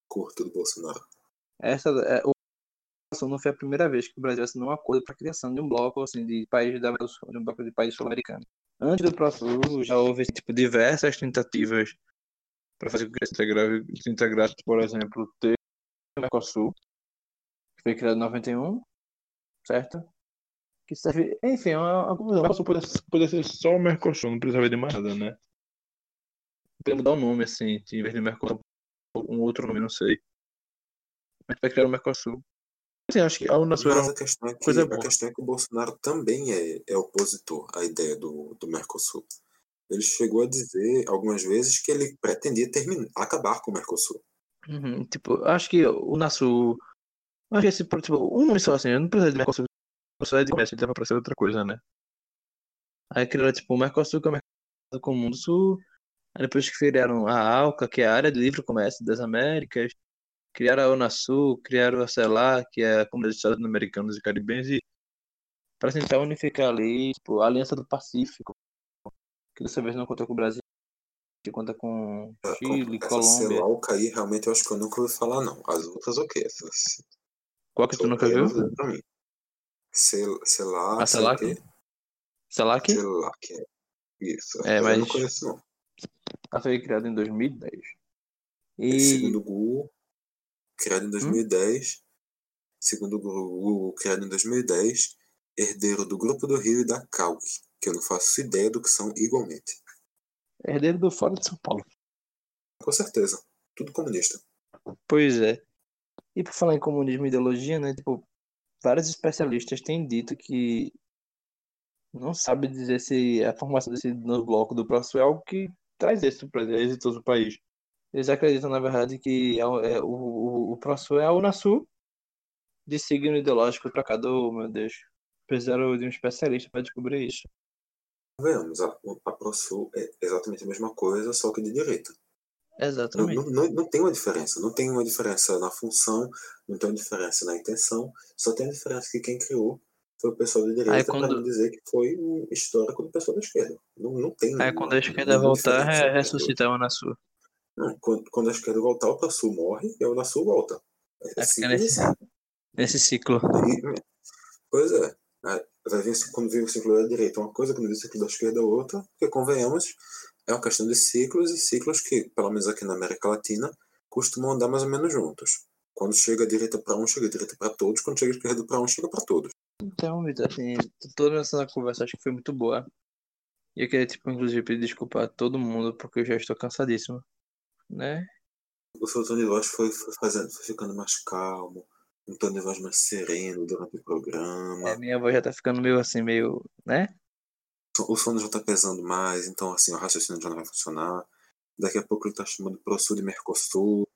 curto do Bolsonaro. Essa é, o não foi a primeira vez que o Brasil assinou um acordo para a criação de um bloco assim de países da de um bloco de países sul-americanos. Antes do próximo já houve tipo diversas tentativas para fazer com que se integra- se integrasse, por exemplo, o Mercosul, que foi criado em 91, certo? Que serve, enfim, é uma, uma confusão. O Mercosul poderia, poderia ser só o Mercosul, não precisava de mais nada, né? Podia mudar o nome assim, em vez de Mercosul, um outro nome, não sei. Mas vai criar o Mercosul. Assim, acho que a Unasul era uma a questão é que, coisa a boa. questão é que o Bolsonaro também é, é opositor à ideia do, do Mercosul. Ele chegou a dizer algumas vezes que ele pretendia terminar, acabar com o Mercosul. Uhum, tipo, acho que o Nasu. Acho que esse, tipo, um nome só assim, eu não preciso de Mercosul. Só é de comércio, ele dava pra ser outra coisa, né? Aí criaram, tipo, o Mercosul, que é o Mercado Comum do Sul. Aí depois que criaram a ALCA, que é a Área de Livre Comércio das Américas. Criaram a Unasul, criaram a CELAC, que é a Comunidade de Estados Americanos e Caribenhos. E pra tentar unificar ali, tipo, a Aliança do Pacífico. Que dessa vez não conta com o Brasil, que conta com Chile, Essa Colômbia. Celalca aí, realmente, eu acho que eu nunca ouvi falar, não. As outras, ok. Essas, Qual que tu nunca é viu? Cel, Celac, A CELAC? CELAC? Celac, é. Isso. É, eu mas- não conheço, não. Ela foi criada em 2010. E... E Segundo o Google, criado Hum? em 2010. Segundo o Google, criado em 2010. Herdeiro do Grupo do Rio e da CAUC, que eu não faço ideia do que são igualmente. herdeiro do Fora de São Paulo. Com certeza. Tudo comunista. Pois é. E por falar em comunismo e ideologia, né? Tipo, vários especialistas têm dito que não sabe dizer se a formação desse novo bloco do próximo é algo que traz êxito para êxitos do país. Eles acreditam, na verdade, que é o, é, o, o, o próximo é a Unasul de signo ideológico para cada um, meu Deus. Precisaram de um especialista para descobrir isso. Vemos, a, a ProSul é exatamente a mesma coisa, só que de direita. Exatamente. não, não, não tem uma diferença. Não tem uma diferença na função, não tem uma diferença na intenção, só tem a diferença que quem criou foi o pessoal da direita para não dizer que foi um histórico do pessoal da esquerda. Não, não tem Aí quando a esquerda voltar, é ressuscitar a Unasul. Não, quando, quando a esquerda voltar, o ProSul morre e a Unasul volta. É, É assim, nesse, nesse ciclo. E- Pois é. Vai vir, quando vir o ciclo da direita uma coisa, quando vir o ciclo da esquerda outra, porque convenhamos, é uma questão de ciclos e ciclos que, pelo menos aqui na América Latina, costumam andar mais ou menos juntos. Quando chega a direita para um, chega a direita para todos, quando chega a esquerda para um, chega para todos. Então, Vitor, assim, toda essa conversa acho que foi muito boa. E eu queria, tipo, inclusive, pedir desculpa a todo mundo, porque eu já estou cansadíssimo, né? O seu tom de voz foi, foi, fazendo, foi ficando mais calmo, um tom de voz mais sereno durante o programa. É, minha voz já tá ficando meio assim, meio, né? o sono já tá pesando mais, então assim, o raciocínio já não vai funcionar. Daqui a pouco ele tá chamando ProSul de Mercosul,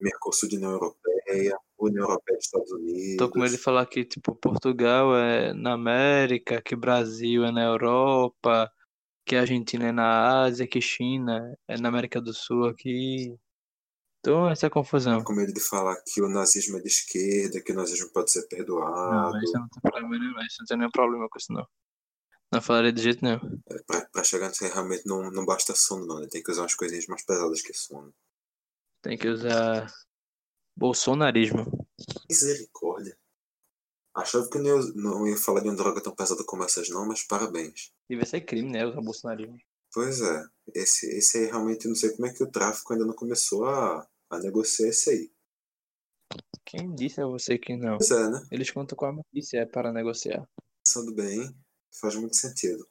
Mercosul de União Europeia. União Europeia e Estados Unidos. Tô com medo de falar que, tipo, Portugal é na América, que Brasil é na Europa, que Argentina é na Ásia, que China é na América do Sul aqui. Então, essa confusão. Com medo de falar que o nazismo é de esquerda, que o nazismo pode ser Não, perdoado. isso não tem problema nenhum, isso não tem nenhum problema com isso, não. Não falaria de jeito nenhum. É, Pra, pra chegar nisso aí, realmente não, não basta sono, não. Né? Tem que usar umas coisinhas mais pesadas que sono. Tem que usar bolsonarismo. Misericórdia. Achava que não ia, não ia falar de uma droga tão pesada como essas, não, mas parabéns. Devia ser crime, né? Usar bolsonarismo. Pois é, esse, esse aí realmente não sei como é que o tráfico ainda não começou a, a negociar esse aí. Quem disse a você que não? Pois é, né? Eles contam com a milícia é para negociar. Pensando bem, faz muito sentido.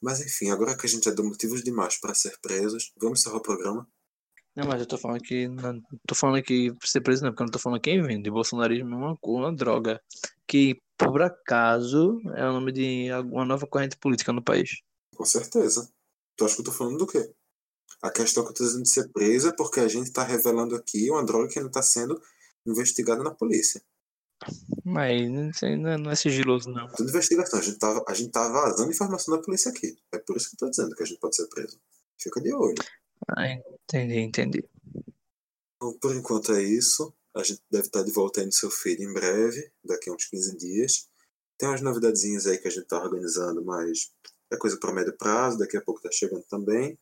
Mas enfim, agora que a gente já deu motivos demais para ser presos, vamos encerrar o programa? Não, mas eu tô falando que. Não tô falando que ser preso, não, porque eu não tô falando quem vende. Bolsonarismo é uma, uma droga. Que, por acaso, é o nome de uma nova corrente política no país. Com certeza. Tu acha que eu tô falando do quê? A questão que eu tô dizendo de ser preso é porque a gente tá revelando aqui uma droga que ainda tá sendo investigada na polícia. Mas não, não é- não é sigiloso, não. Tudo investigação. A gente, tá, a gente tá vazando informação da polícia aqui. É por isso que eu tô dizendo que a gente pode ser preso. Fica de olho. Ah, entendi, entendi. Então, por enquanto é isso. A gente deve estar de volta aí no seu feed em breve, daqui a uns 15 dias. Tem umas novidadezinhas aí que a gente tá organizando, mas é coisa para médio prazo, daqui a pouco tá chegando também.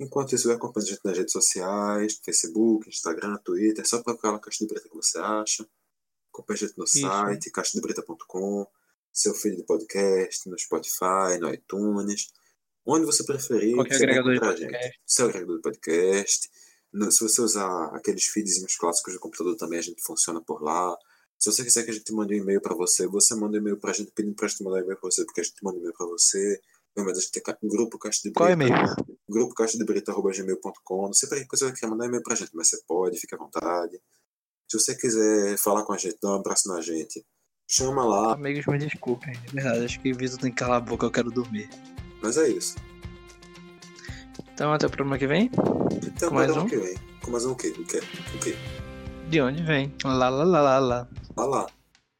Enquanto isso, vai acompanhando a gente nas redes sociais, Facebook, Instagram, Twitter, é só procurar na Caixa de Brita que você acha. Acompanhe a gente no Isso. site, caixadebrita.com, seu feed de podcast, no Spotify, no iTunes, onde você preferir. Qualquer você agregador de a gente. podcast. Seu agregador de podcast. No- se você usar aqueles feedzinhos clássicos do computador também, a gente funciona por lá. Se você quiser que a gente mande um e-mail para você, você manda um e-mail pra gente pedindo pra gente mandar um e-mail pra você, porque a gente manda um e-mail pra você. Lembra, a gente tem um grupo Caixa de Brita. Qual e-mail? Grupo caixadebrita.gmail.com. Não sei que você quer mandar e-mail pra gente, mas você pode, fica à vontade. Se você quiser falar com a gente, dar um abraço na gente, chama lá. Amigos, me desculpem. É verdade, acho que Vitor tem que calar a boca, eu quero dormir. Mas é isso. Então, até o programa que vem. Até o Com mais programa um? que vem. Com mais um o quê? O quê? O quê? De onde vem? Lá, lá, lá, lá, lá. Vá lá.